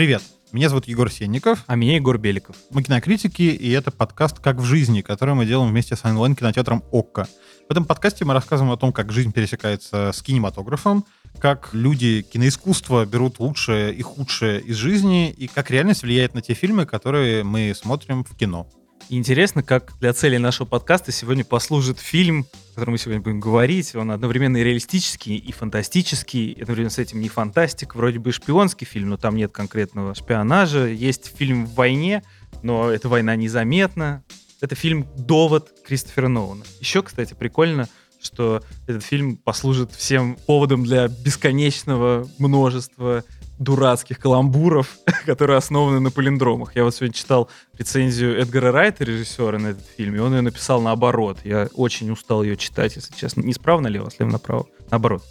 Привет, меня зовут Егор Сенников. А меня Егор Беликов. Мы кинокритики, и это подкаст «Как в жизни», который мы делаем вместе с онлайн-кинотеатром «Окко». В этом подкасте мы рассказываем о том, как жизнь пересекается с кинематографом, как люди киноискусства берут лучшее и худшее из жизни, и как реальность влияет на те фильмы, которые мы смотрим в кино. И интересно, как для цели нашего подкаста сегодня послужит фильм, о котором мы сегодня будем говорить. Он одновременно и реалистический, и фантастический. И одновременно с этим не фантастик, вроде бы шпионский фильм, но там нет конкретного шпионажа. Есть фильм в войне, но эта война незаметна. Это фильм «Довод» Кристофера Нолана. Еще, кстати, прикольно, что этот фильм послужит всем поводом для бесконечного множества дурацких каламбуров, которые основаны на палиндромах. Я вот сегодня читал рецензию Эдгара Райта, режиссера на этот фильм, и он ее написал наоборот. Я очень устал ее читать, если честно. Несправно ли лево, слева направо? Наоборот.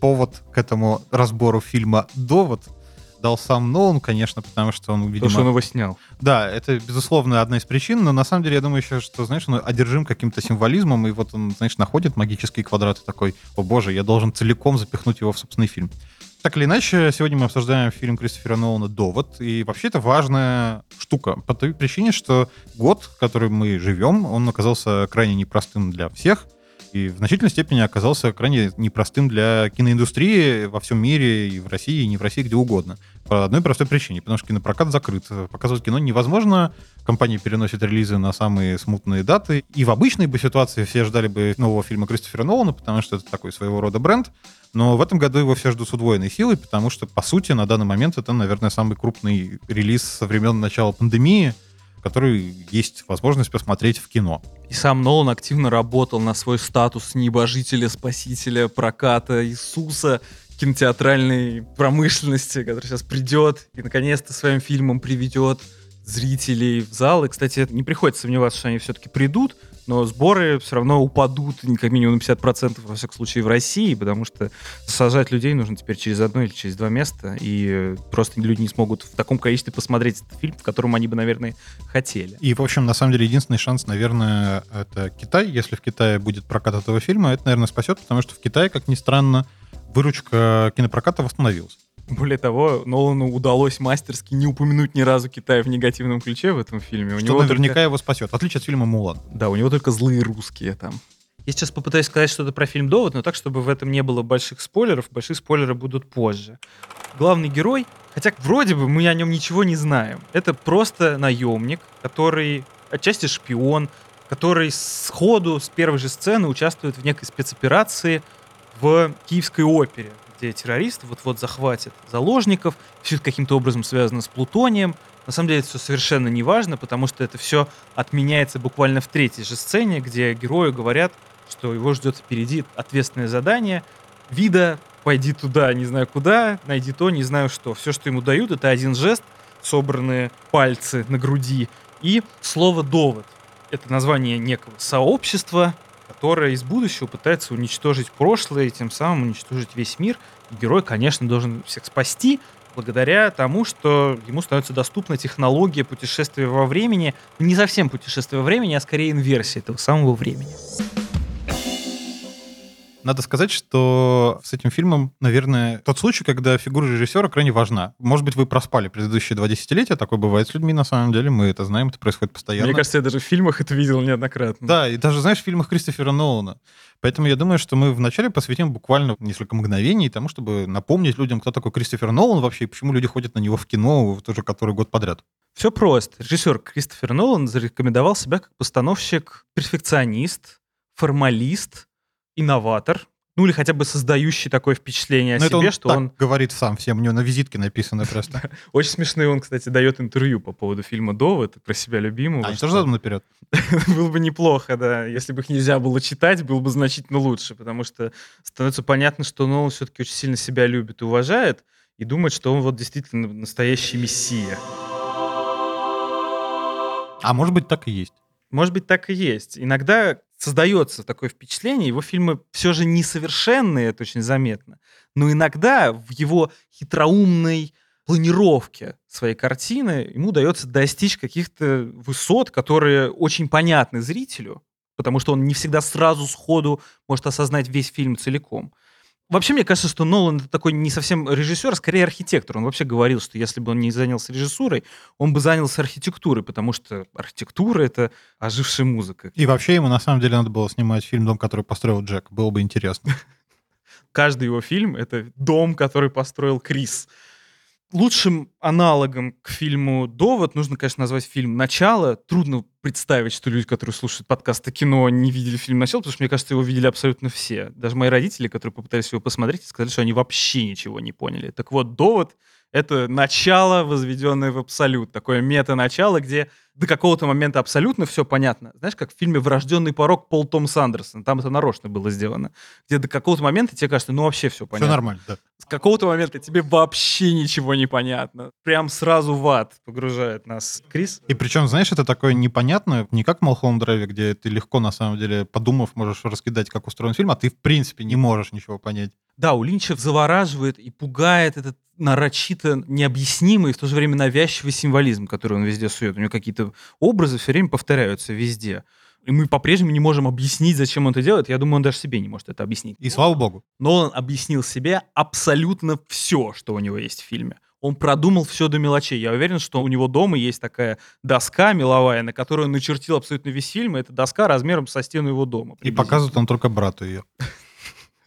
Повод к этому разбору фильма «Довод» дал сам Нолан, конечно, потому что он, видимо... Потому что он его снял. Да, это, безусловно, одна из причин, но на самом деле я думаю еще, что, знаешь, он одержим каким-то символизмом, и вот он, знаешь, находит магические квадраты такой, о боже, я должен целиком запихнуть его в собственный фильм. Так или иначе, сегодня мы обсуждаем фильм Кристофера Нолана «Довод», и вообще это важная штука, по той причине, что год, в котором мы живем, он оказался крайне непростым для всех, и в значительной степени оказался крайне непростым для киноиндустрии во всем мире, и в России, и не в России, где угодно. По одной простой причине, потому что кинопрокат закрыт. Показывать кино невозможно, компании переносят релизы на самые смутные даты, и в обычной бы ситуации все ждали бы нового фильма Кристофера Нолана, потому что это такой своего рода бренд, но в этом году его все ждут с удвоенной силой, потому что, по сути, на данный момент это, наверное, самый крупный релиз со времен начала пандемии, который есть возможность посмотреть в кино. И сам Нолан активно работал на свой статус небожителя, спасителя, проката Иисуса кинотеатральной промышленности, который сейчас придет и наконец-то своим фильмом приведет зрителей в зал. И, кстати, не приходится сомневаться, что они все-таки придут, но сборы все равно упадут как минимум на 50%, во всяком случае, в России, потому что сажать людей нужно теперь через одно или через два места, и просто люди не смогут в таком количестве посмотреть этот фильм, в котором они бы, наверное, хотели. И, в общем, на самом деле, единственный шанс, наверное, это Китай. Если в Китае будет прокат этого фильма, это, наверное, спасет, потому что в Китае, как ни странно, выручка кинопроката восстановилась. Более того, Нолану удалось мастерски не упомянуть ни разу Китай в негативном ключе в этом фильме. У Что него наверняка только... его спасет, в отличие от фильма «Мулан». Да, у него только злые русские там. Я сейчас попытаюсь сказать что-то про фильм «Довод», но так, чтобы в этом не было больших спойлеров. Большие спойлеры будут позже. Главный герой, хотя вроде бы мы о нем ничего не знаем. Это просто наемник, который отчасти шпион, который сходу, с первой же сцены участвует в некой спецоперации в Киевской опере где террористы вот-вот захватят заложников, все это каким-то образом связано с плутонием. На самом деле это все совершенно не важно, потому что это все отменяется буквально в третьей же сцене, где герою говорят, что его ждет впереди ответственное задание. Вида, пойди туда, не знаю куда, найди то, не знаю что. Все, что ему дают, это один жест, собранные пальцы на груди и слово «довод». Это название некого сообщества, которая из будущего пытается уничтожить прошлое и тем самым уничтожить весь мир. И герой, конечно, должен всех спасти благодаря тому, что ему становится доступна технология путешествия во времени. Не совсем путешествие во времени, а скорее инверсия этого самого времени. Надо сказать, что с этим фильмом, наверное, тот случай, когда фигура режиссера крайне важна. Может быть, вы проспали предыдущие два десятилетия, такое бывает с людьми на самом деле, мы это знаем, это происходит постоянно. Мне кажется, я даже в фильмах это видел неоднократно. Да, и даже, знаешь, в фильмах Кристофера Нолана. Поэтому я думаю, что мы вначале посвятим буквально несколько мгновений тому, чтобы напомнить людям, кто такой Кристофер Нолан вообще, и почему люди ходят на него в кино тоже который год подряд. Все просто. Режиссер Кристофер Нолан зарекомендовал себя как постановщик, перфекционист, формалист, инноватор, ну или хотя бы создающий такое впечатление о Но ну, себе, он что он говорит сам, всем у него на визитке написано просто. Очень смешный он, кстати, дает интервью по поводу фильма «Довод» про себя любимого. А, что же задом наперед? Было бы неплохо, да. Если бы их нельзя было читать, было бы значительно лучше, потому что становится понятно, что Нолан все-таки очень сильно себя любит и уважает, и думает, что он вот действительно настоящий мессия. А может быть, так и есть. Может быть, так и есть. Иногда создается такое впечатление, его фильмы все же несовершенные, это очень заметно, но иногда в его хитроумной планировке своей картины ему удается достичь каких-то высот, которые очень понятны зрителю, потому что он не всегда сразу сходу может осознать весь фильм целиком. Вообще, мне кажется, что Нолан это такой не совсем режиссер, а скорее архитектор. Он вообще говорил, что если бы он не занялся режиссурой, он бы занялся архитектурой, потому что архитектура — это ожившая музыка. И вообще ему на самом деле надо было снимать фильм «Дом, который построил Джек». Было бы интересно. Каждый его фильм — это дом, который построил Крис. Лучшим аналогом к фильму «Довод» нужно, конечно, назвать фильм «Начало». Трудно представить, что люди, которые слушают подкасты кино, не видели фильм «Начало», потому что, мне кажется, его видели абсолютно все. Даже мои родители, которые попытались его посмотреть, сказали, что они вообще ничего не поняли. Так вот, «Довод» — это начало, возведенное в абсолют. Такое мета-начало, где до какого-то момента абсолютно все понятно. Знаешь, как в фильме «Врожденный порог» Пол Том Сандерсон. Там это нарочно было сделано. Где до какого-то момента тебе кажется, ну вообще все понятно. Все нормально, да. С какого-то момента тебе вообще ничего не понятно. Прям сразу в ад погружает нас Крис. И причем, знаешь, это такое непонятное, не как в Малхолм Драйве, где ты легко, на самом деле, подумав, можешь раскидать, как устроен фильм, а ты, в принципе, не можешь ничего понять. Да, у Линча завораживает и пугает этот нарочито необъяснимый и в то же время навязчивый символизм, который он везде сует. У него какие-то образы все время повторяются везде. И мы по-прежнему не можем объяснить, зачем он это делает. Я думаю, он даже себе не может это объяснить. И слава богу. Но он объяснил себе абсолютно все, что у него есть в фильме. Он продумал все до мелочей. Я уверен, что у него дома есть такая доска меловая, на которую он начертил абсолютно весь фильм. И эта доска размером со стену его дома. И показывает он только брату ее.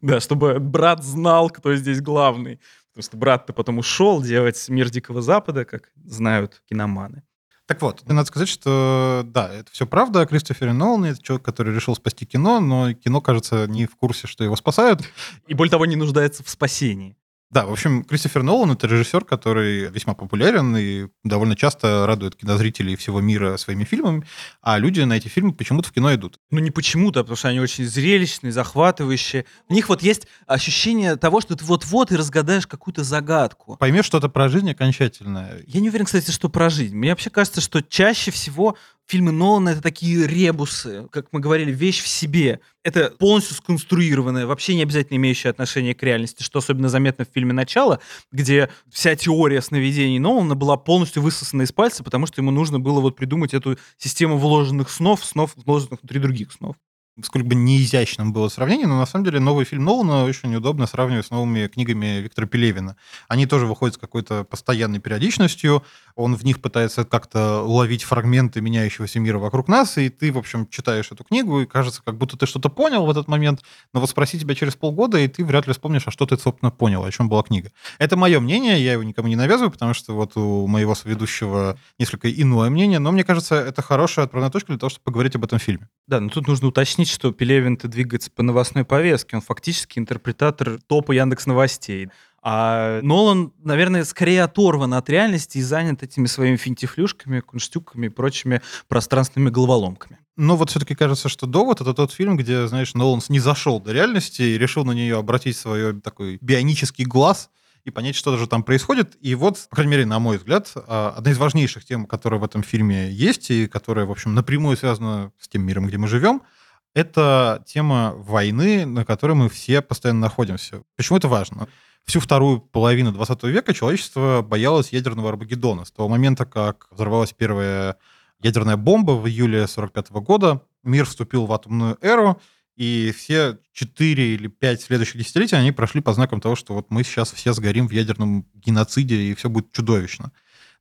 Да, чтобы брат знал, кто здесь главный. Потому что брат-то потом ушел делать «Мир Дикого Запада», как знают киноманы. Так вот, надо сказать, что да, это все правда. Кристофер Нолан — это человек, который решил спасти кино, но кино, кажется, не в курсе, что его спасают. И более того, не нуждается в спасении. Да, в общем, Кристофер Нолан — это режиссер, который весьма популярен и довольно часто радует кинозрителей всего мира своими фильмами, а люди на эти фильмы почему-то в кино идут. Ну, не почему-то, а потому что они очень зрелищные, захватывающие. В них вот есть ощущение того, что ты вот-вот и разгадаешь какую-то загадку. Поймешь что-то про жизнь окончательно. Я не уверен, кстати, что про жизнь. Мне вообще кажется, что чаще всего фильмы Нолана — это такие ребусы, как мы говорили, вещь в себе. Это полностью сконструированное, вообще не обязательно имеющее отношение к реальности, что особенно заметно в фильме «Начало», где вся теория сновидений Нолана была полностью высосана из пальца, потому что ему нужно было вот придумать эту систему вложенных снов, снов, вложенных внутри других снов сколько бы неизящным было сравнение, но на самом деле новый фильм Нолана очень удобно сравнивать с новыми книгами Виктора Пелевина. Они тоже выходят с какой-то постоянной периодичностью, он в них пытается как-то ловить фрагменты меняющегося мира вокруг нас, и ты, в общем, читаешь эту книгу, и кажется, как будто ты что-то понял в этот момент, но вот спроси тебя через полгода, и ты вряд ли вспомнишь, а что ты, собственно, понял, о чем была книга. Это мое мнение, я его никому не навязываю, потому что вот у моего соведущего несколько иное мнение, но мне кажется, это хорошая отправная точка для того, чтобы поговорить об этом фильме. Да, но тут нужно уточнить, что Пелевин-то двигается по новостной повестке. Он фактически интерпретатор топа Яндекс Новостей. А Нолан, наверное, скорее оторван от реальности и занят этими своими финтифлюшками, кунштюками и прочими пространственными головоломками. Но вот все-таки кажется, что «Довод» — это тот фильм, где, знаешь, Нолан не зашел до реальности и решил на нее обратить свой такой бионический глаз и понять, что же там происходит. И вот, по крайней мере, на мой взгляд, а, одна из важнейших тем, которая в этом фильме есть и которая, в общем, напрямую связана с тем миром, где мы живем — это тема войны, на которой мы все постоянно находимся. Почему это важно? Всю вторую половину 20 века человечество боялось ядерного Армагеддона. С того момента, как взорвалась первая ядерная бомба в июле 45 года, мир вступил в атомную эру, и все четыре или пять следующих десятилетий они прошли по знакам того, что вот мы сейчас все сгорим в ядерном геноциде, и все будет чудовищно.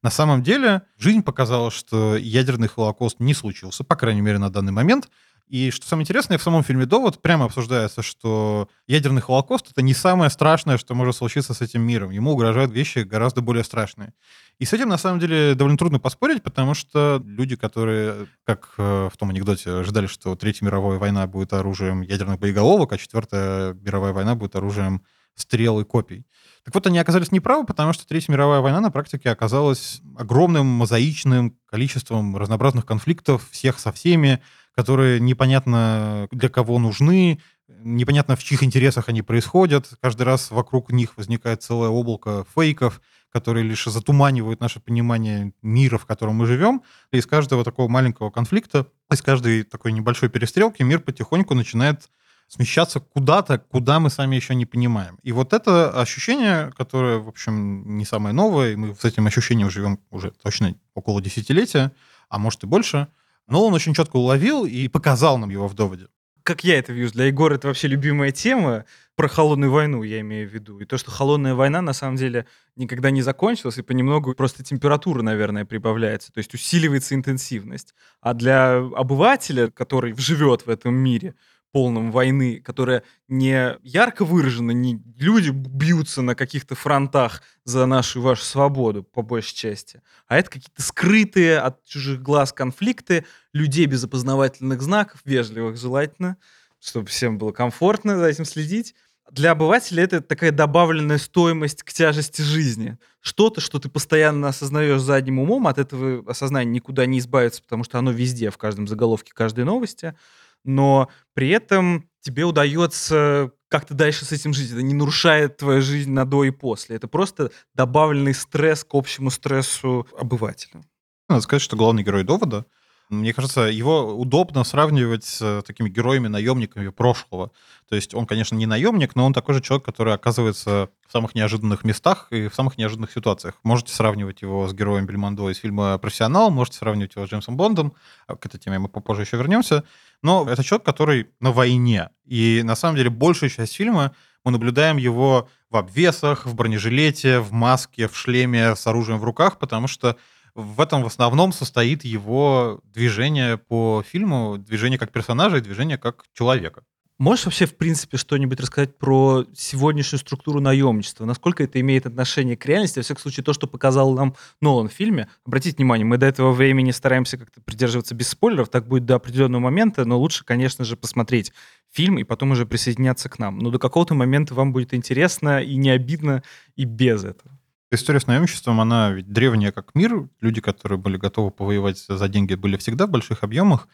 На самом деле жизнь показала, что ядерный холокост не случился, по крайней мере, на данный момент — и что самое интересное, в самом фильме «Довод» прямо обсуждается, что ядерный холокост — это не самое страшное, что может случиться с этим миром. Ему угрожают вещи гораздо более страшные. И с этим, на самом деле, довольно трудно поспорить, потому что люди, которые, как э, в том анекдоте, ожидали, что Третья мировая война будет оружием ядерных боеголовок, а Четвертая мировая война будет оружием стрел и копий. Так вот, они оказались неправы, потому что Третья мировая война на практике оказалась огромным мозаичным количеством разнообразных конфликтов, всех со всеми, которые непонятно для кого нужны, непонятно в чьих интересах они происходят. Каждый раз вокруг них возникает целое облако фейков, которые лишь затуманивают наше понимание мира, в котором мы живем. И из каждого такого маленького конфликта, из каждой такой небольшой перестрелки мир потихоньку начинает смещаться куда-то, куда мы сами еще не понимаем. И вот это ощущение, которое, в общем, не самое новое, и мы с этим ощущением живем уже точно около десятилетия, а может и больше, но он очень четко уловил и показал нам его в доводе. Как я это вижу, для Егора это вообще любимая тема. про холодную войну я имею в виду. И то, что холодная война на самом деле никогда не закончилась, и понемногу просто температура, наверное, прибавляется, то есть усиливается интенсивность. А для обывателя, который живет в этом мире, полном войны, которая не ярко выражена, не люди бьются на каких-то фронтах за нашу и вашу свободу, по большей части, а это какие-то скрытые от чужих глаз конфликты людей без опознавательных знаков, вежливых желательно, чтобы всем было комфортно за этим следить. Для обывателя это такая добавленная стоимость к тяжести жизни. Что-то, что ты постоянно осознаешь задним умом, от этого осознания никуда не избавиться, потому что оно везде, в каждом заголовке каждой новости — но при этом тебе удается как-то дальше с этим жить. Это не нарушает твою жизнь на до и после. Это просто добавленный стресс к общему стрессу обывателя. Надо сказать, что главный герой довода мне кажется, его удобно сравнивать с такими героями-наемниками прошлого. То есть он, конечно, не наемник, но он такой же человек, который оказывается в самых неожиданных местах и в самых неожиданных ситуациях. Можете сравнивать его с героем Бельмондо из фильма «Профессионал», можете сравнивать его с Джеймсом Бондом, а к этой теме мы попозже еще вернемся. Но это человек, который на войне. И на самом деле большая часть фильма мы наблюдаем его в обвесах, в бронежилете, в маске, в шлеме с оружием в руках, потому что в этом в основном состоит его движение по фильму, движение как персонажа и движение как человека. Можешь вообще, в принципе, что-нибудь рассказать про сегодняшнюю структуру наемничества? Насколько это имеет отношение к реальности? Во всяком случае, то, что показал нам Нолан в фильме. Обратите внимание, мы до этого времени стараемся как-то придерживаться без спойлеров, так будет до определенного момента, но лучше, конечно же, посмотреть фильм и потом уже присоединяться к нам. Но до какого-то момента вам будет интересно и не обидно и без этого. История с наемничеством, она ведь древняя как мир. Люди, которые были готовы повоевать за деньги, были всегда в больших объемах.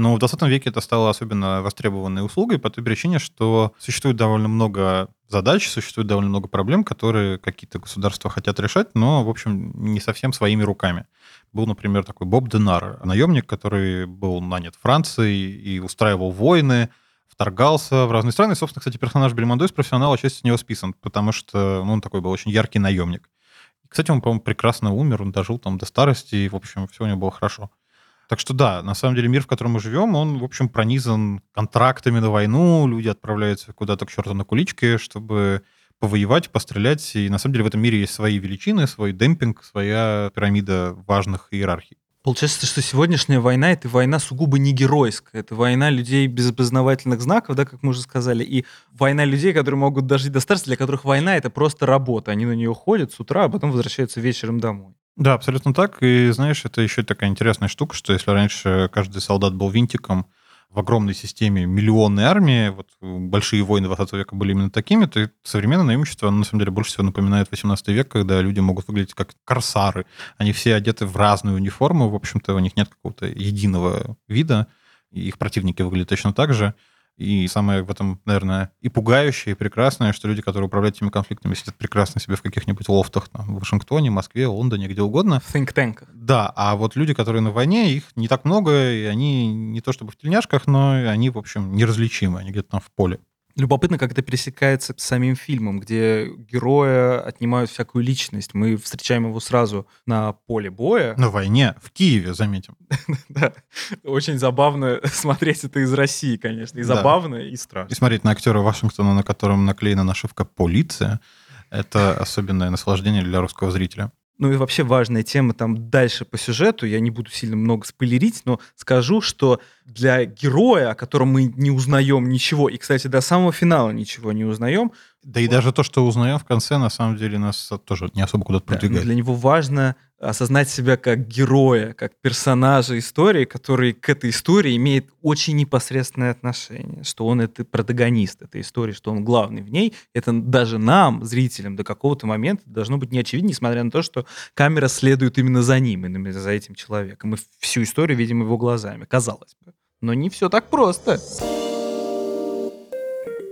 Но в 20 веке это стало особенно востребованной услугой по той причине, что существует довольно много задач, существует довольно много проблем, которые какие-то государства хотят решать, но, в общем, не совсем своими руками. Был, например, такой Боб Денар, наемник, который был нанят Францией и устраивал войны, вторгался в разные страны. И, собственно, кстати, персонаж Бельмондо из профессионала часть с него списан, потому что ну, он такой был очень яркий наемник. Кстати, он, по-моему, прекрасно умер, он дожил там до старости, и, в общем, все у него было хорошо. Так что да, на самом деле мир, в котором мы живем, он, в общем, пронизан контрактами на войну, люди отправляются куда-то к черту на куличке, чтобы повоевать, пострелять. И на самом деле в этом мире есть свои величины, свой демпинг, своя пирамида важных иерархий. Получается, что сегодняшняя война — это война сугубо не геройская. Это война людей без опознавательных знаков, да, как мы уже сказали, и война людей, которые могут дожить до старости, для которых война — это просто работа. Они на нее ходят с утра, а потом возвращаются вечером домой. Да, абсолютно так. И знаешь, это еще такая интересная штука, что если раньше каждый солдат был винтиком, в огромной системе миллионной армии, вот большие войны 20 века были именно такими, то современное наимущество, оно на самом деле больше всего напоминает 18 век, когда люди могут выглядеть как корсары. Они все одеты в разную униформу, в общем-то, у них нет какого-то единого вида, их противники выглядят точно так же. И самое в этом, наверное, и пугающее, и прекрасное, что люди, которые управляют этими конфликтами, сидят прекрасно себе в каких-нибудь лофтах там, в Вашингтоне, Москве, Лондоне, где угодно. В think tank. Да, а вот люди, которые на войне, их не так много, и они не то чтобы в тельняшках, но они, в общем, неразличимы, они где-то там в поле. Любопытно, как это пересекается с самим фильмом, где героя отнимают всякую личность. Мы встречаем его сразу на поле боя. На войне, в Киеве, заметим. Да, очень забавно смотреть это из России, конечно. И забавно, и страшно. И смотреть на актера Вашингтона, на котором наклеена нашивка «Полиция», это особенное наслаждение для русского зрителя. Ну и вообще важная тема там дальше по сюжету, я не буду сильно много спойлерить, но скажу, что для героя, о котором мы не узнаем ничего, и, кстати, до самого финала ничего не узнаем. Да и даже то, что узнаем в конце, на самом деле нас тоже не особо куда-то продвигает. Да, для него важно осознать себя как героя, как персонажа истории, который к этой истории имеет очень непосредственное отношение, что он это протагонист этой истории, что он главный в ней. Это даже нам, зрителям, до какого-то момента должно быть не очевидно, несмотря на то, что камера следует именно за ним, именно за этим человеком. Мы всю историю видим его глазами, казалось бы. Но не все так просто.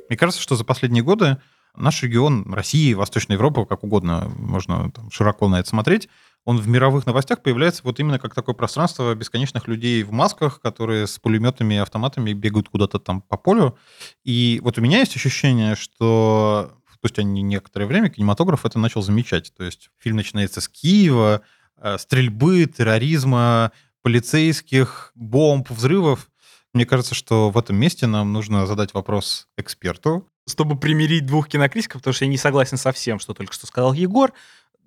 Мне кажется, что за последние годы наш регион, России, Восточная Европа, как угодно, можно там, широко на это смотреть, он в мировых новостях появляется вот именно как такое пространство бесконечных людей в масках, которые с пулеметами и автоматами бегают куда-то там по полю. И вот у меня есть ощущение, что спустя некоторое время кинематограф это начал замечать. То есть фильм начинается с Киева, э, стрельбы, терроризма, полицейских, бомб, взрывов. Мне кажется, что в этом месте нам нужно задать вопрос эксперту, чтобы примирить двух кинокритиков, потому что я не согласен со всем, что только что сказал Егор,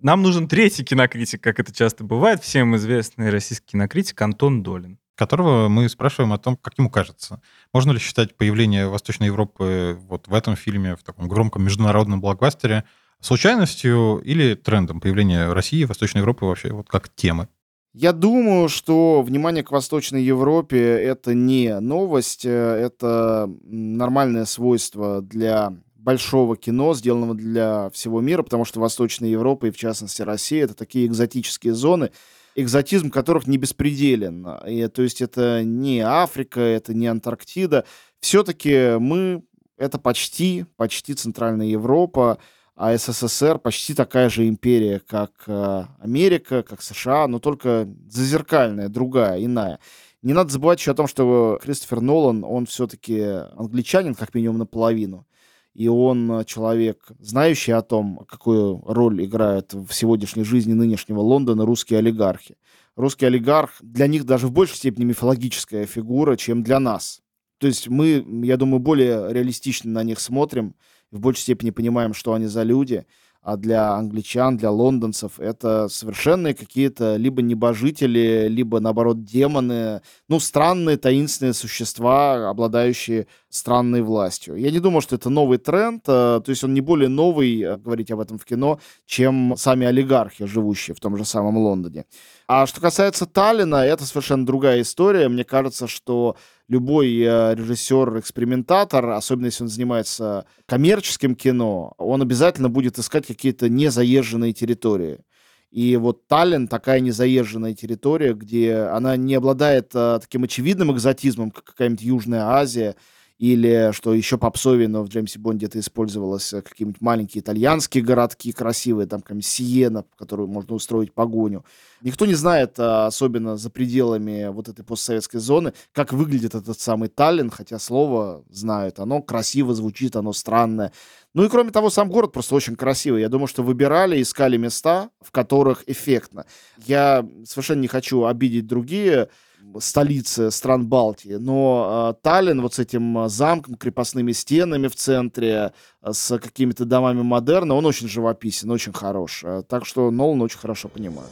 нам нужен третий кинокритик, как это часто бывает, всем известный российский кинокритик Антон Долин. Которого мы спрашиваем о том, как ему кажется. Можно ли считать появление Восточной Европы вот в этом фильме, в таком громком международном блокбастере, случайностью или трендом появления России, Восточной Европы вообще вот как темы? Я думаю, что внимание к Восточной Европе — это не новость, э, это нормальное свойство для большого кино, сделанного для всего мира, потому что Восточная Европа и, в частности, Россия — это такие экзотические зоны, экзотизм которых не беспределен. И, то есть это не Африка, это не Антарктида. Все-таки мы — это почти, почти Центральная Европа, а СССР почти такая же империя, как э, Америка, как США, но только зазеркальная, другая, иная. Не надо забывать еще о том, что Кристофер Нолан, он все-таки англичанин, как минимум наполовину. И он э, человек, знающий о том, какую роль играют в сегодняшней жизни нынешнего Лондона русские олигархи. Русский олигарх для них даже в большей степени мифологическая фигура, чем для нас. То есть мы, я думаю, более реалистично на них смотрим, в большей степени понимаем, что они за люди, а для англичан, для лондонцев это совершенные какие-то либо небожители, либо, наоборот, демоны, ну, странные, таинственные существа, обладающие странной властью. Я не думаю, что это новый тренд, э, то есть он не более новый, э, говорить об этом в кино, чем сами олигархи, живущие в том же самом Лондоне. А что касается Таллина, это совершенно другая история. Мне кажется, что любой э, режиссер-экспериментатор, особенно если он занимается коммерческим кино, он обязательно будет искать какие-то незаезженные территории. И вот Таллин такая незаезженная территория, где она не обладает а, таким очевидным экзотизмом, как какая-нибудь Южная Азия, или, что еще попсовее, но в Джеймсе Бонде это использовалось, э, какие-нибудь маленькие итальянские городки красивые, там какая-нибудь Сиена, в которую можно устроить погоню. Никто не знает, а, особенно за пределами вот этой постсоветской зоны, как выглядит этот самый Таллин, хотя слово знают. Оно красиво звучит, оно странное. Ну и кроме того, сам город просто очень красивый. Я думаю, что выбирали, искали места, в которых эффектно. Я совершенно не хочу обидеть другие столицы стран Балтии, но э, Таллин вот с этим а, замком, крепостными стенами в центре, э, с какими-то домами модерна, он очень живописен, очень хорош. Так что Нолан очень хорошо понимает.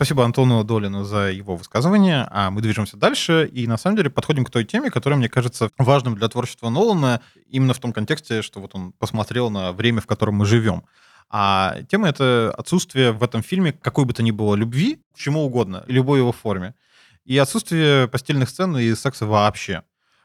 Спасибо Антону Долину за его высказывание. А мы движемся дальше и на самом деле подходим к той теме, которая, мне кажется, важным для творчества Нолана именно в том контексте, что вот он посмотрел на время, в котором мы живем. А тема — это отсутствие в этом фильме какой бы то ни было любви, к чему угодно, любой его форме. И отсутствие постельных сцен и секса вообще.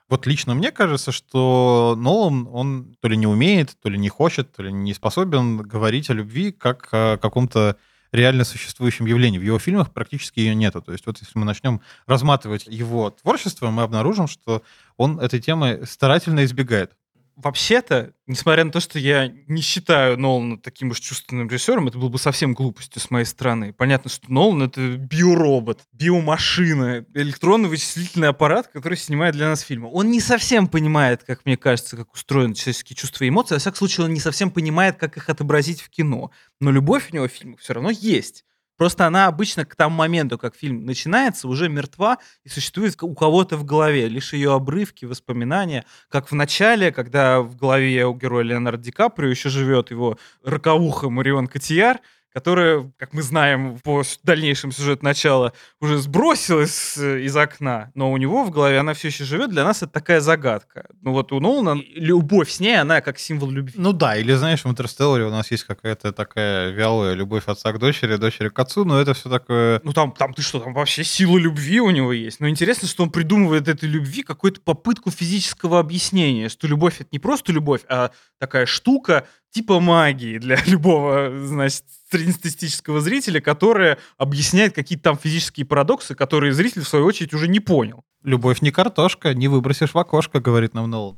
Вот лично мне кажется, что Нолан, он то ли не умеет, то ли не хочет, то ли не способен говорить о любви как о каком-то реально существующем явлении. В его фильмах практически ее нету. То есть вот если мы начнем разматывать его творчество, мы обнаружим, что он этой темы старательно избегает вообще-то, несмотря на то, что я не считаю Нолана таким уж чувственным режиссером, это было бы совсем глупостью с моей стороны. Понятно, что Нолан — это биоробот, биомашина, электронный вычислительный аппарат, который снимает для нас фильмы. Он не совсем понимает, как мне кажется, как устроены человеческие чувства и эмоции. Во всяком случае, он не совсем понимает, как их отобразить в кино. Но любовь у него в фильмах все равно есть. Просто она обычно к тому моменту, как фильм начинается, уже мертва и существует у кого-то в голове. Лишь ее обрывки, воспоминания. Как в начале, когда в голове у героя Леонардо Ди Каприо еще живет его роковуха Марион Котияр, которая, как мы знаем по дальнейшему сюжету начала, уже сбросилась из окна, но у него в голове она все еще живет. Для нас это такая загадка. Ну вот у Нолана любовь с ней, она как символ любви. Ну да, или знаешь, в Интерстелларе у нас есть какая-то такая вялая любовь отца к дочери, дочери к отцу, но это все такое... Ну там, там ты что, там вообще сила любви у него есть. Но интересно, что он придумывает этой любви какую-то попытку физического объяснения, что любовь это не просто любовь, а такая штука, типа магии для любого, значит, среднестатистического зрителя, которая объясняет какие-то там физические парадоксы, которые зритель, в свою очередь, уже не понял. Любовь не картошка, не выбросишь в окошко, говорит нам Нолан.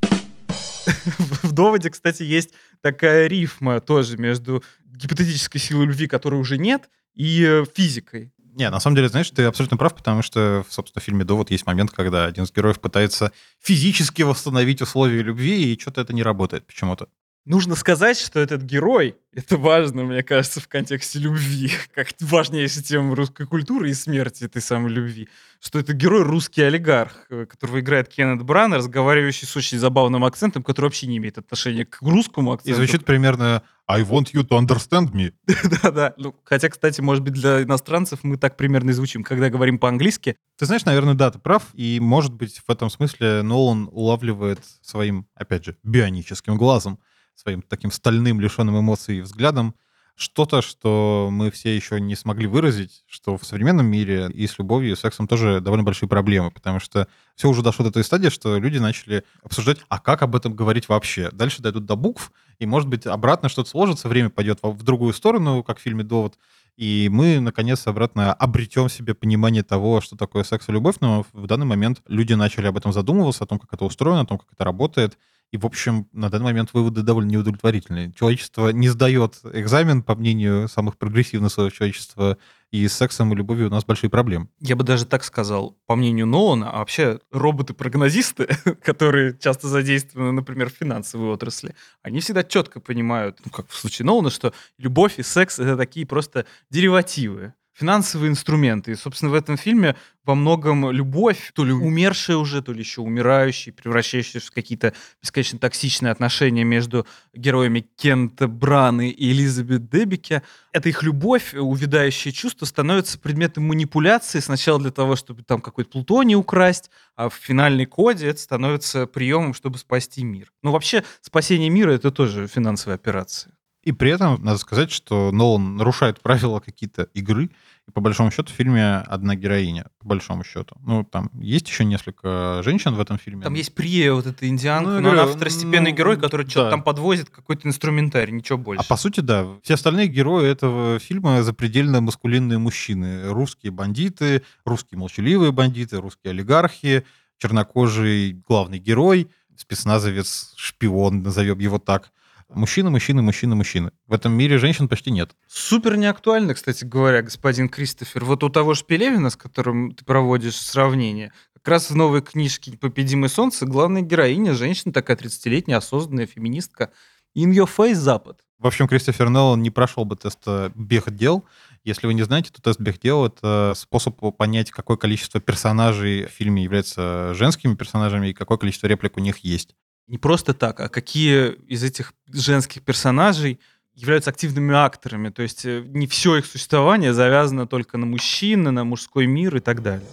В доводе, кстати, есть такая рифма тоже между гипотетической силой любви, которой уже нет, и э, физикой. Не, на самом деле, знаешь, ты абсолютно прав, потому что, собственно, в фильме «Довод» есть момент, когда один из героев пытается физически восстановить условия любви, и что-то это не работает почему-то. Нужно сказать, что этот герой, это важно, мне кажется, в контексте любви, как важнейшая тема русской культуры и смерти этой самой любви, что это герой русский олигарх, э, которого играет Кеннет Бран, разговаривающий с очень забавным акцентом, который вообще не имеет отношения к русскому И акценту. звучит примерно «I want you to understand me». Да-да. Ну, хотя, кстати, может быть, для иностранцев мы так примерно и звучим, когда говорим по-английски. Ты знаешь, наверное, да, ты прав. И, может быть, в этом смысле Нолан улавливает своим, опять же, бионическим глазом, своим таким стальным, лишенным эмоций взглядом, что-то, что мы все еще не смогли выразить, что в современном мире и с любовью, и с сексом тоже довольно большие проблемы, потому что все уже дошло до той стадии, что люди начали обсуждать, а как об этом говорить вообще. Дальше дойдут до букв, и, может быть, обратно что-то сложится, время пойдет в другую сторону, как в фильме «Довод», и мы, наконец, обратно обретем себе понимание того, что такое секс и любовь, но в данный момент люди начали об этом задумываться, о том, как это устроено, о том, как это работает, и, в общем, на данный момент выводы довольно неудовлетворительные. Человечество не сдает экзамен, по мнению самых прогрессивных слоев человечества, и с сексом и любовью у нас большие проблемы. Я бы даже так сказал, по мнению Нолана, а вообще роботы-прогнозисты, которые часто задействованы, например, в финансовой отрасли, они всегда четко понимают, ну, как в случае Нолана, что любовь и секс — это такие просто деривативы финансовые инструменты. И, собственно, в этом фильме во многом любовь, то ли умершая уже, то ли еще умирающая, превращающаяся в какие-то бесконечно токсичные отношения между героями Кента Браны и Элизабет Дебике. Это их любовь, увядающее чувство, становится предметом манипуляции сначала для того, чтобы там какой-то плутоний украсть, а в финальной коде это становится приемом, чтобы спасти мир. Ну, вообще, спасение мира — это тоже финансовая операция. И при этом надо сказать, что Нолан нарушает правила какие-то игры, и по большому счету в фильме одна героиня, по большому счету. Ну, там есть еще несколько женщин в этом фильме. Там есть Прия, вот эта индианка, Ну, но говорю, она второстепенный ну, герой, который да. что-то там подвозит, какой-то инструментарий, ничего больше. А по сути, да, все остальные герои этого фильма запредельно маскулинные мужчины. Русские бандиты, русские молчаливые бандиты, русские олигархи, чернокожий главный герой, спецназовец, шпион, назовем его так. Мужчины, мужчины, мужчины, мужчины. В этом мире женщин почти нет. Супер неактуально, кстати говоря, господин Кристофер. Вот у того же Пелевина, с которым ты проводишь сравнение, как раз в новой книжке «Непобедимое солнце» главная героиня, женщина, такая 30-летняя, осознанная феминистка. In your face, Запад. В общем, Кристофер Нолан не прошел бы теста Бехдел. Если вы не знаете, то тест Бехдел — это способ понять, какое количество персонажей в фильме являются женскими персонажами и какое количество реплик у них есть. Не просто так, а какие из этих женских персонажей являются активными акторами. То есть э, не все их существование завязано только на мужчин, на мужской мир и так далее.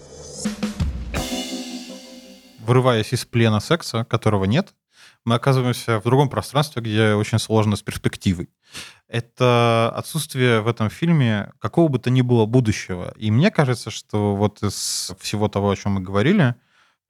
Вырываясь из плена секса, которого нет, мы оказываемся в другом пространстве, где очень сложно с перспективой. Это отсутствие в этом фильме какого бы то ни было будущего. И мне кажется, что вот из всего того, о чем мы говорили,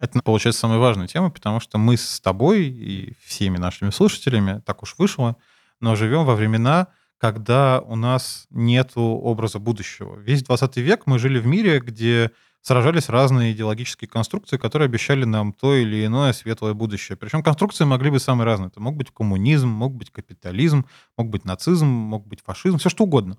это, получается, самая важная тема, потому что мы с тобой и всеми нашими слушателями, так уж вышло, но живем во времена, когда у нас нет образа будущего. Весь 20 век мы жили в мире, где сражались разные идеологические конструкции, которые обещали нам то или иное светлое будущее. Причем конструкции могли быть самые разные. Это мог быть коммунизм, мог быть капитализм, мог быть нацизм, мог быть фашизм, все что угодно.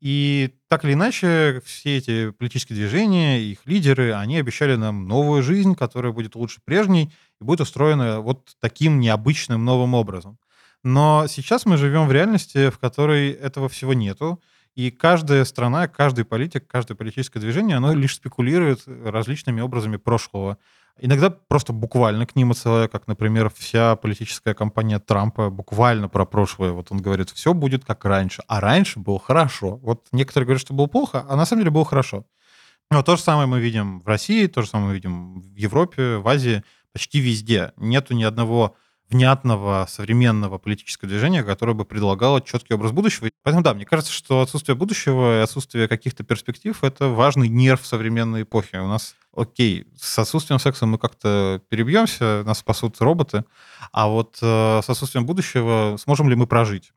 И так или иначе, все эти политические движения, их лидеры, они обещали нам новую жизнь, которая будет лучше прежней и будет устроена вот таким необычным новым образом. Но сейчас мы живем в реальности, в которой этого всего нету. И каждая страна, каждый политик, каждое политическое движение, оно лишь спекулирует различными образами прошлого. Иногда просто буквально к ним отсылая, как, например, вся политическая кампания Трампа буквально про прошлое. Вот он говорит, все будет как раньше. А раньше было хорошо. Вот некоторые говорят, что было плохо, а на самом деле было хорошо. Но то же самое мы видим в России, то же самое мы видим в Европе, в Азии, почти везде. Нету ни одного внятного современного политического движения, которое бы предлагало четкий образ будущего. Поэтому да, мне кажется, что отсутствие будущего и отсутствие каких-то перспектив — это важный нерв современной эпохи. У нас, окей, с отсутствием секса мы как-то перебьемся, нас спасут роботы, а вот э, с отсутствием будущего сможем ли мы прожить?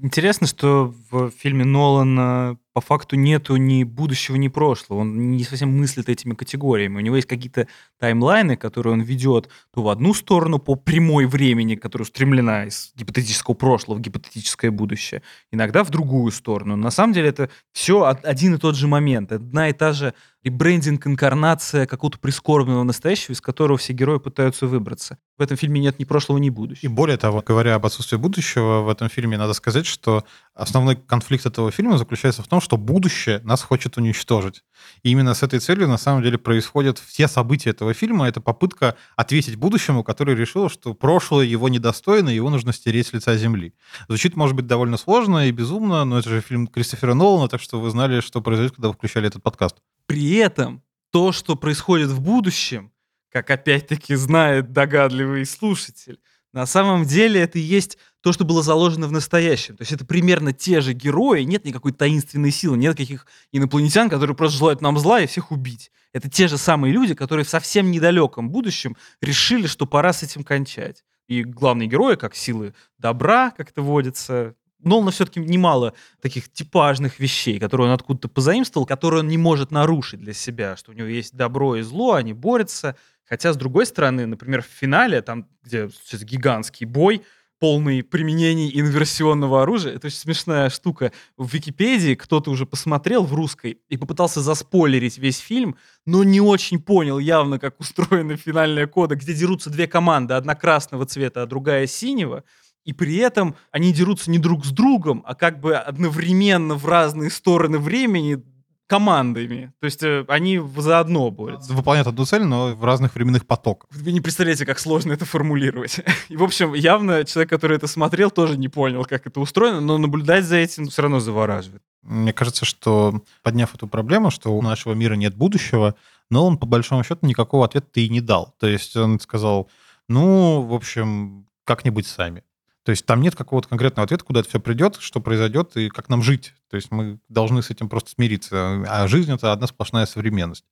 Интересно, что в фильме Нолана по факту нету ни будущего, ни прошлого. Он не совсем мыслит этими категориями. У него есть какие-то таймлайны, которые он ведет то в одну сторону по прямой времени, которая устремлена из гипотетического прошлого в гипотетическое будущее, иногда в другую сторону. На самом деле это все один и тот же момент. Одна и та же ребрендинг, инкарнация какого-то прискорбного настоящего, из которого все герои пытаются выбраться. В этом фильме нет ни прошлого, ни И будущего. более того, говоря об отсутствии будущего, в этом фильме надо сказать, что основной конфликт этого фильма заключается в том, что будущее нас хочет уничтожить. И именно с этой целью, на самом деле, происходят все события этого фильма. Это попытка ответить будущему, который решил, что прошлое его недостойно, и его нужно стереть с лица земли. Звучит, может быть, довольно сложно и безумно, но это же фильм Кристофера Нолана, так что вы знали, что произойдет, когда вы включали этот подкаст. При этом то, что происходит в будущем, как опять-таки знает догадливый слушатель, на самом деле это и есть то, что было заложено в настоящем. То есть это примерно те же герои, нет никакой таинственной силы, нет каких инопланетян, которые просто желают нам зла и всех убить. Это те же самые люди, которые в совсем недалеком будущем решили, что пора с этим кончать. И главные герои, как силы добра, как это водится, Нолана все-таки немало таких типажных вещей, которые он откуда-то позаимствовал, которые он не может нарушить для себя, что у него есть добро и зло, они борются. Хотя, с другой стороны, например, в финале, там, где сейчас гигантский бой, полный применений инверсионного оружия. Это очень смешная штука. В Википедии кто-то уже посмотрел в русской и попытался заспойлерить весь фильм, но не очень понял явно, как устроена финальная кода, где дерутся две команды, одна красного цвета, а другая синего. И при этом они дерутся не друг с другом, а как бы одновременно в разные стороны времени командами. То есть э, они заодно борются. Выполняют одну цель, но в разных временных потоках. Вы не представляете, как сложно это формулировать. И, в общем, явно человек, который это смотрел, тоже не понял, как это устроено, но наблюдать за этим все равно завораживает. Мне кажется, что подняв эту проблему, что у нашего мира нет будущего, но он по большому счету никакого ответа и не дал. То есть он сказал, ну, в общем, как-нибудь сами. То есть там нет какого-то конкретного ответа, куда это все придет, что произойдет и как нам жить. То есть мы должны с этим просто смириться. А жизнь — это одна сплошная современность.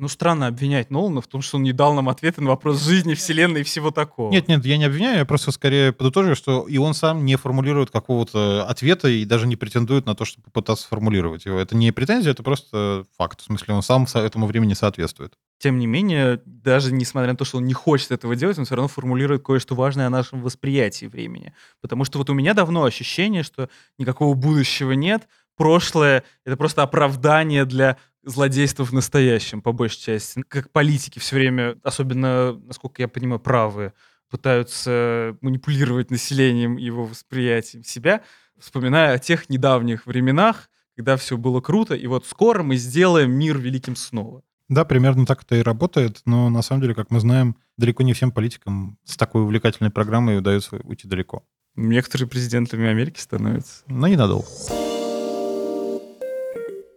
Ну, странно обвинять Нолана в том, что он не дал нам ответы на вопрос жизни, вселенной и всего такого. Нет, нет, я не обвиняю, я просто скорее подытоживаю, что и он сам не формулирует какого-то ответа и даже не претендует на то, чтобы попытаться сформулировать его. Это не претензия, это просто факт. В смысле, он сам этому времени соответствует. Тем не менее, даже несмотря на то, что он не хочет этого делать, он все равно формулирует кое-что важное о нашем восприятии времени. Потому что вот у меня давно ощущение, что никакого будущего нет, прошлое — это просто оправдание для злодейства в настоящем, по большей части. Как политики все время, особенно, насколько я понимаю, правые, пытаются манипулировать населением его восприятием себя, вспоминая о тех недавних временах, когда все было круто, и вот скоро мы сделаем мир великим снова. Да, примерно так это и работает, но на самом деле, как мы знаем, далеко не всем политикам с такой увлекательной программой удается уйти далеко. Некоторые президентами Америки становятся. Но ненадолго.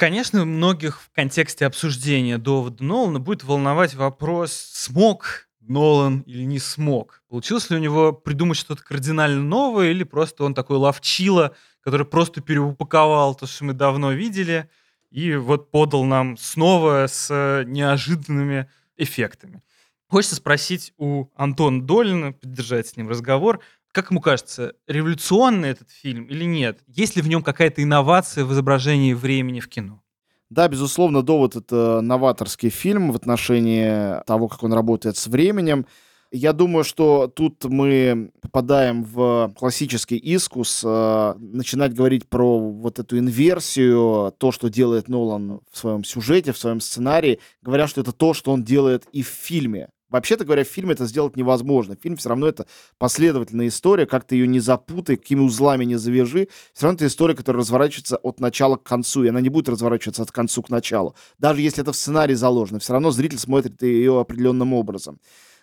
Конечно, многих в контексте обсуждения довода Нолана будет волновать вопрос, смог Нолан или не смог. Получилось ли у него придумать что-то кардинально новое, или просто он такой ловчило, который просто переупаковал то, что мы давно видели, и вот подал нам снова с э, неожиданными эффектами. Хочется спросить у Антона Долина, поддержать с ним разговор, как ему кажется, революционный этот фильм или нет? Есть ли в нем какая-то инновация в изображении времени в кино? Да, безусловно, «Довод» — это новаторский фильм в отношении того, как он работает с временем. Я думаю, что тут мы попадаем в классический искус, э, начинать говорить про вот эту инверсию, то, что делает Нолан в своем сюжете, в своем сценарии, говоря, что это то, что он делает и в фильме. Вообще-то говоря, в фильме это сделать невозможно. Фильм все равно это последовательная история, как ты ее не запутай, какими узлами не завяжи. Все равно это история, которая разворачивается от начала к концу, и она не будет разворачиваться от концу к началу. Даже если это в сценарии заложено, все равно зритель смотрит ее определенным образом.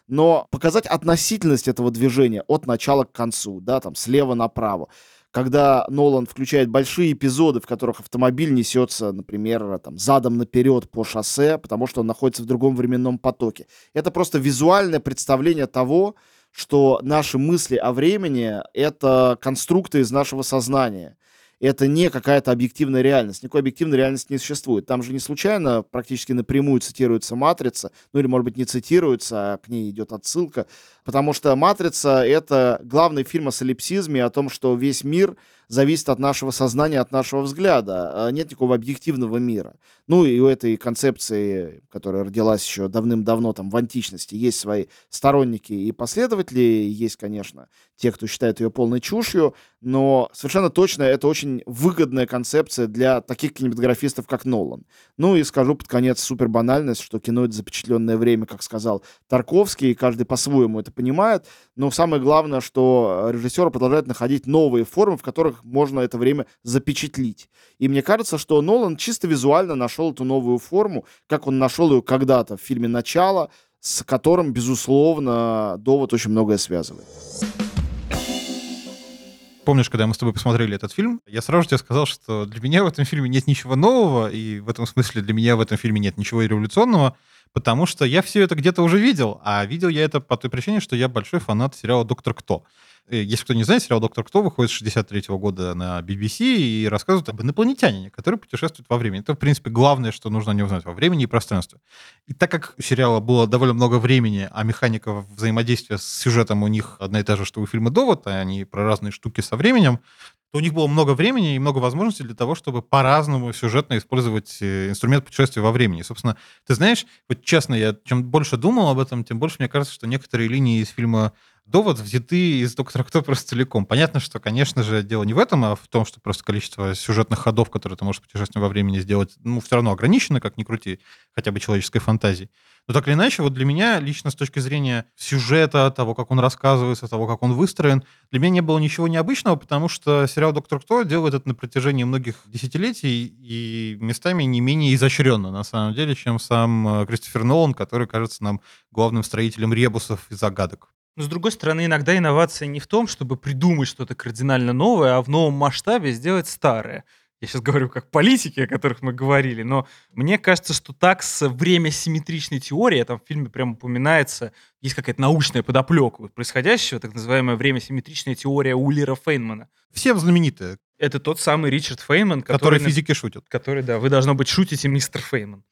Но показать относительность этого движения от начала к концу, да, там, слева направо, когда Нолан включает большие эпизоды, в которых автомобиль несется, например, там, задом наперед по шоссе, потому что он находится в другом временном потоке. Это просто визуальное представление того, что наши мысли о времени — это конструкты из нашего сознания. Это не какая-то объективная реальность. Никакой объективной реальности не существует. Там же не случайно практически напрямую цитируется «Матрица», ну или, может быть, не цитируется, а к ней идет отсылка, потому что «Матрица» — это главный фильм о солипсизме, о том, что весь мир зависит от нашего сознания, от нашего взгляда. А нет никакого объективного мира. Ну и у этой концепции, которая родилась еще давным-давно там в античности, есть свои сторонники и последователи, есть, конечно, те, кто считает ее полной чушью, но совершенно точно это очень выгодная концепция для таких кинематографистов, как Нолан. Ну и скажу под конец супер банальность, что кино — это запечатленное время, как сказал Тарковский, и каждый по-своему это понимает, но самое главное, что режиссеры продолжают находить новые формы, в которых можно это время запечатлить. И мне кажется, что Нолан чисто визуально нашел эту новую форму, как он нашел ее когда-то в фильме «Начало», с которым, безусловно, довод очень многое связывает. Помнишь, когда мы с тобой посмотрели этот фильм, я сразу же тебе сказал, что для меня в этом фильме нет ничего нового, и в этом смысле для меня в этом фильме нет ничего революционного, потому что я все это где-то уже видел, а видел я это по той причине, что я большой фанат сериала «Доктор Кто». Если кто не знает, сериал «Доктор Кто» выходит с 63 года на BBC и рассказывает об инопланетянине, который путешествует во времени. Это, в принципе, главное, что нужно о нем знать во времени и пространстве. И так как у сериала было довольно много времени, а механика взаимодействия с сюжетом у них одна и та же, что у фильма «Довод», а они про разные штуки со временем, то у них было много времени и много возможностей для того, чтобы по-разному сюжетно использовать э, инструмент путешествия во времени. Собственно, ты знаешь, вот честно, я чем больше думал об этом, тем больше мне кажется, что некоторые линии из фильма довод взяты из «Доктора Кто» просто целиком. Понятно, что, конечно же, дело не в этом, а в том, что просто количество сюжетных ходов, которые ты можешь путешествием во времени сделать, ну, все равно ограничено, как ни крути, хотя бы человеческой фантазии. Но так или иначе, вот для меня, лично с точки зрения сюжета, того, как он рассказывается, того, как он выстроен, для меня не было ничего необычного, потому что сериал «Доктор Кто» делает это на протяжении многих десятилетий и местами не менее изощренно, на самом деле, чем сам э, Кристофер Нолан, который кажется нам главным строителем ребусов и загадок. Но, с другой стороны, иногда инновация не в том, чтобы придумать что-то кардинально новое, а в новом масштабе сделать старое. Я сейчас говорю как политики, о которых мы говорили, но мне кажется, что так с время симметричной теории, там в фильме прям упоминается, есть какая-то научная подоплека происходящего, так называемая время симметричная теория Уллера Фейнмана. Всем знаменитая. Это тот самый Ричард Фейнман, который... Который физики шутит. Который, да, вы, должно быть, шутите, мистер Фейнман.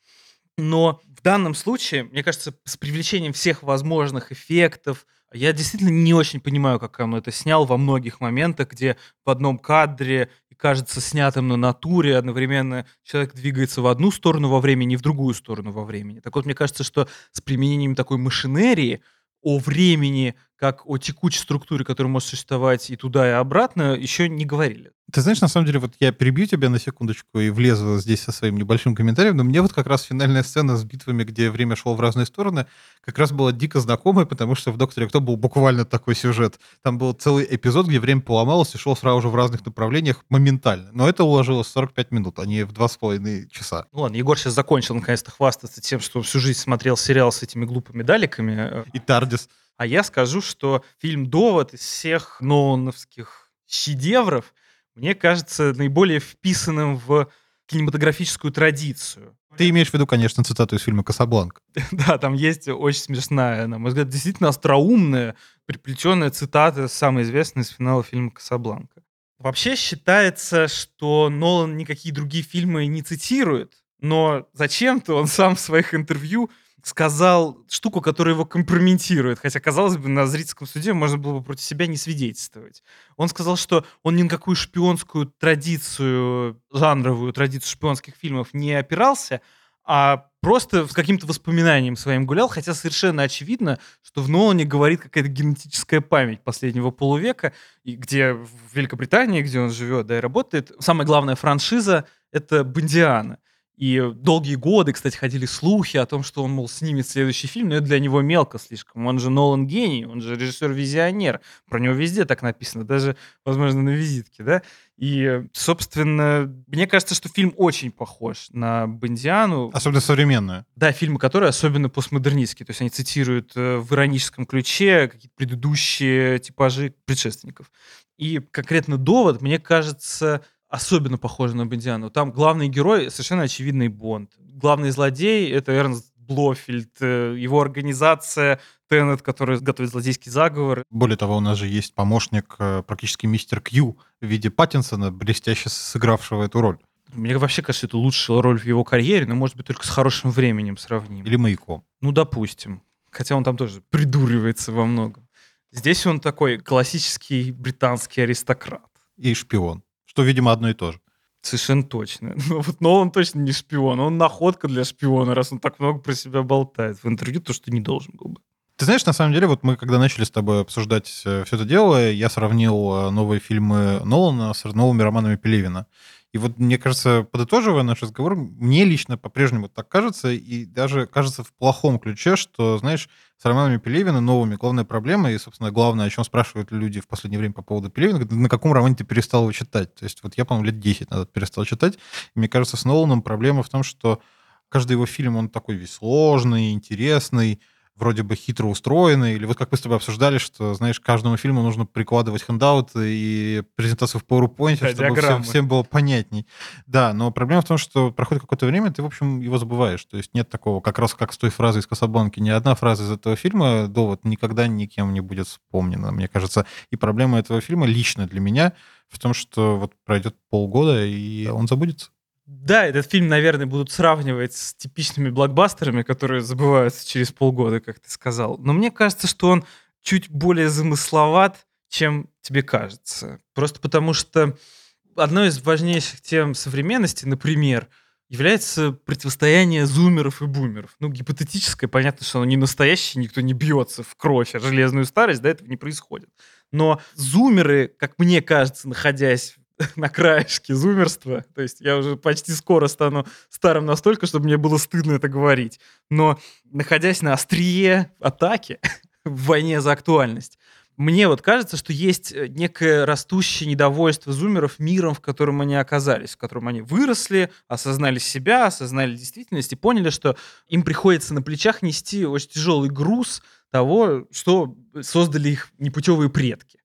Но в данном случае, мне кажется, с привлечением всех возможных эффектов, я действительно не очень понимаю, как он это снял во многих моментах, где в одном кадре кажется снятым на натуре, одновременно человек двигается в одну сторону во времени и в другую сторону во времени. Так вот, мне кажется, что с применением такой машинерии о времени как о текучей структуре, которая может существовать и туда, и обратно, еще не говорили. Ты знаешь, на самом деле, вот я перебью тебя на секундочку и влезу здесь со своим небольшим комментарием, но мне вот как раз финальная сцена с битвами, где время шло в разные стороны, как раз была дико знакомая, потому что в «Докторе Кто» был буквально такой сюжет. Там был целый эпизод, где время поломалось и шло сразу же в разных направлениях моментально. Но это уложилось в 45 минут, а не в 2,5 часа. Ну ладно, Егор сейчас закончил наконец-то хвастаться тем, что он всю жизнь смотрел сериал с этими глупыми даликами. И Тардис. А я скажу, что фильм «Довод» из всех Нолановских шедевров, мне кажется, наиболее вписанным в кинематографическую традицию. Ты имеешь в виду, конечно, цитату из фильма «Касабланка». да, там есть очень смешная, на мой взгляд, действительно остроумная, приплетенная цитата, самая известная из финала фильма «Касабланка». Вообще считается, что Нолан никакие другие фильмы не цитирует, но зачем-то он сам в своих интервью сказал штуку, которая его компрометирует. Хотя, казалось бы, на зрительском суде можно было бы против себя не свидетельствовать. Он сказал, что он ни на какую шпионскую традицию, жанровую традицию шпионских фильмов не опирался, а просто с каким-то воспоминанием своим гулял, хотя совершенно очевидно, что в Нолане говорит какая-то генетическая память последнего полувека, и где в Великобритании, где он живет, да, и работает, самая главная франшиза — это Бондиана. И долгие годы, кстати, ходили слухи о том, что он, мол, снимет следующий фильм, но это для него мелко слишком. Он же Нолан гений, он же режиссер-визионер. Про него везде так написано, даже, возможно, на визитке, да? И, собственно, мне кажется, что фильм очень похож на Бондиану. Особенно современную. Да, фильмы, которые особенно постмодернистские. То есть они цитируют э, в ироническом ключе какие-то предыдущие типажи предшественников. И конкретно «Довод», мне кажется, особенно похоже на Бондиану. Там главный герой совершенно очевидный Бонд. Главный злодей — это Эрнст Блофельд, э, его организация Теннет, который готовит злодейский заговор. Более того, у нас же есть помощник, э, практически мистер Кью в виде Паттинсона, блестяще сыгравшего эту роль. Мне вообще кажется, это лучшая роль в его карьере, но, может быть, только с хорошим временем сравним. Или маяком. Ну, допустим. Хотя он там тоже придуривается во многом. Здесь он такой классический британский аристократ. И шпион. Что, видимо, одно и то же. Совершенно точно. Ну, вот Нолан точно не шпион. Он находка для шпиона, раз он так много про себя болтает в интервью, то, что не должен был бы. Ты знаешь, на самом деле, вот мы когда начали с тобой обсуждать все это дело, я сравнил э, новые фильмы Нолана с новыми романами Пелевина. И вот, мне кажется, подытоживая наш разговор, мне лично по-прежнему так кажется, и даже кажется в плохом ключе, что, знаешь, с романами Пелевина новыми главная проблема, и, собственно, главное, о чем спрашивают люди в последнее время по поводу Пелевина, на каком романе ты перестал его читать. То есть вот я, по-моему, лет 10 назад перестал читать. И мне кажется, с Ноланом проблема в том, что каждый его фильм, он такой весь сложный, интересный, вроде бы хитро устроены, или вот как мы с тобой обсуждали, что, знаешь, каждому фильму нужно прикладывать хэндаут и презентацию в PowerPoint, да, чтобы всем, всем было понятней. Да, но проблема в том, что проходит какое-то время, ты, в общем, его забываешь. То есть нет такого, как раз как с той фразой из Касабланки, ни одна фраза из этого фильма, довод, никогда никем не будет вспомнена, мне кажется. И проблема этого фильма лично для меня в том, что вот пройдет полгода, и он забудется. Да, этот фильм, наверное, будут сравнивать с типичными блокбастерами, которые забываются через полгода, как ты сказал. Но мне кажется, что он чуть более замысловат, чем тебе кажется. Просто потому что одной из важнейших тем современности, например, является противостояние зумеров и бумеров. Ну, гипотетическое, понятно, что оно не настоящее, никто не бьется в кровь, а железную старость, да, этого не происходит. Но зумеры, как мне кажется, находясь на краешке зумерства. То есть я уже почти скоро стану старым настолько, чтобы мне было стыдно это говорить. Но находясь на острие атаки в войне за актуальность, мне вот кажется, что есть э, некое растущее недовольство зумеров миром, в котором они оказались, в котором они выросли, осознали себя, осознали действительность и поняли, что им приходится на плечах нести очень тяжелый груз того, что создали их непутевые предки.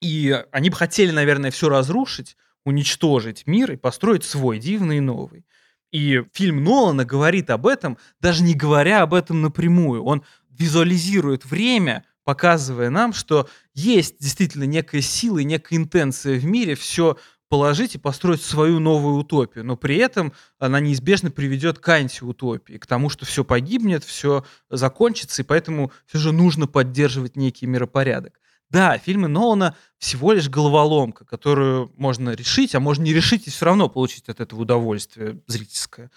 И они бы хотели, наверное, все разрушить, уничтожить мир и построить свой, дивный и новый. И фильм Нолана говорит об этом, даже не говоря об этом напрямую. Он визуализирует время, показывая нам, что есть действительно некая сила и некая интенция в мире все положить и построить свою новую утопию, но при этом она неизбежно приведет к антиутопии, к тому, что все погибнет, все закончится, и поэтому все же нужно поддерживать некий миропорядок. Да, фильмы Нолана всего лишь головоломка, которую можно решить, а можно не решить и все равно получить от этого удовольствие зрительское.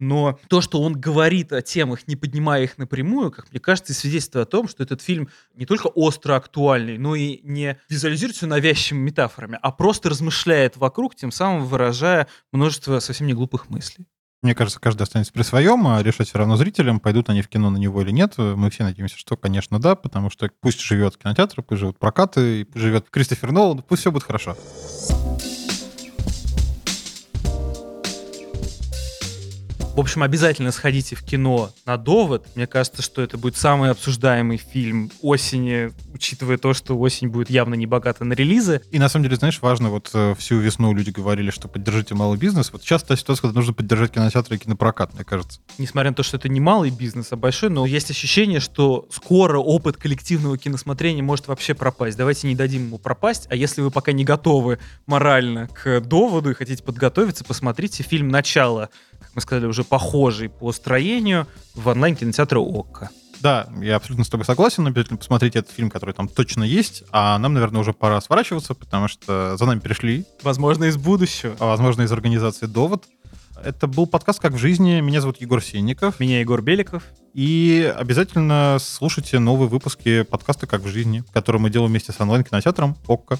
Но то, что он говорит о темах, не поднимая их напрямую, как мне кажется, свидетельствует о том, что этот фильм не только остро актуальный, но и не визуализируется навязчивыми метафорами, а просто размышляет вокруг, тем самым выражая множество совсем не глупых мыслей. Мне кажется, каждый останется при своем, а решать все равно зрителям, пойдут они в кино на него или нет. Мы все надеемся, что, конечно, да, потому что пусть живет кинотеатр, пусть живут прокаты, пусть живет Кристофер Нолан, пусть все будет хорошо. В общем, обязательно сходите в кино на «Довод». Мне кажется, что это будет самый обсуждаемый фильм осени, учитывая то, что осень будет явно не богата на релизы. И на самом деле, знаешь, важно, вот э, всю весну люди говорили, что поддержите малый бизнес. Вот сейчас та ситуация, когда нужно поддержать кинотеатры и кинопрокат, мне кажется. Несмотря на то, что это не малый бизнес, а большой, но есть ощущение, что скоро опыт коллективного киносмотрения может вообще пропасть. Давайте не дадим ему пропасть, а если вы пока не готовы морально к доводу и хотите подготовиться, посмотрите фильм «Начало», мы сказали, уже похожий по строению в онлайн-кинотеатре ОККО. Да, я абсолютно с тобой согласен. Обязательно посмотрите этот фильм, который там точно есть. А нам, наверное, уже пора сворачиваться, потому что за нами пришли. Возможно, из будущего. А возможно, из организации «Довод». Это был подкаст «Как в жизни». Меня зовут Егор Сенников. Меня Егор Беликов. И обязательно слушайте новые выпуски подкаста «Как в жизни», который мы делаем вместе с онлайн-кинотеатром «Окко».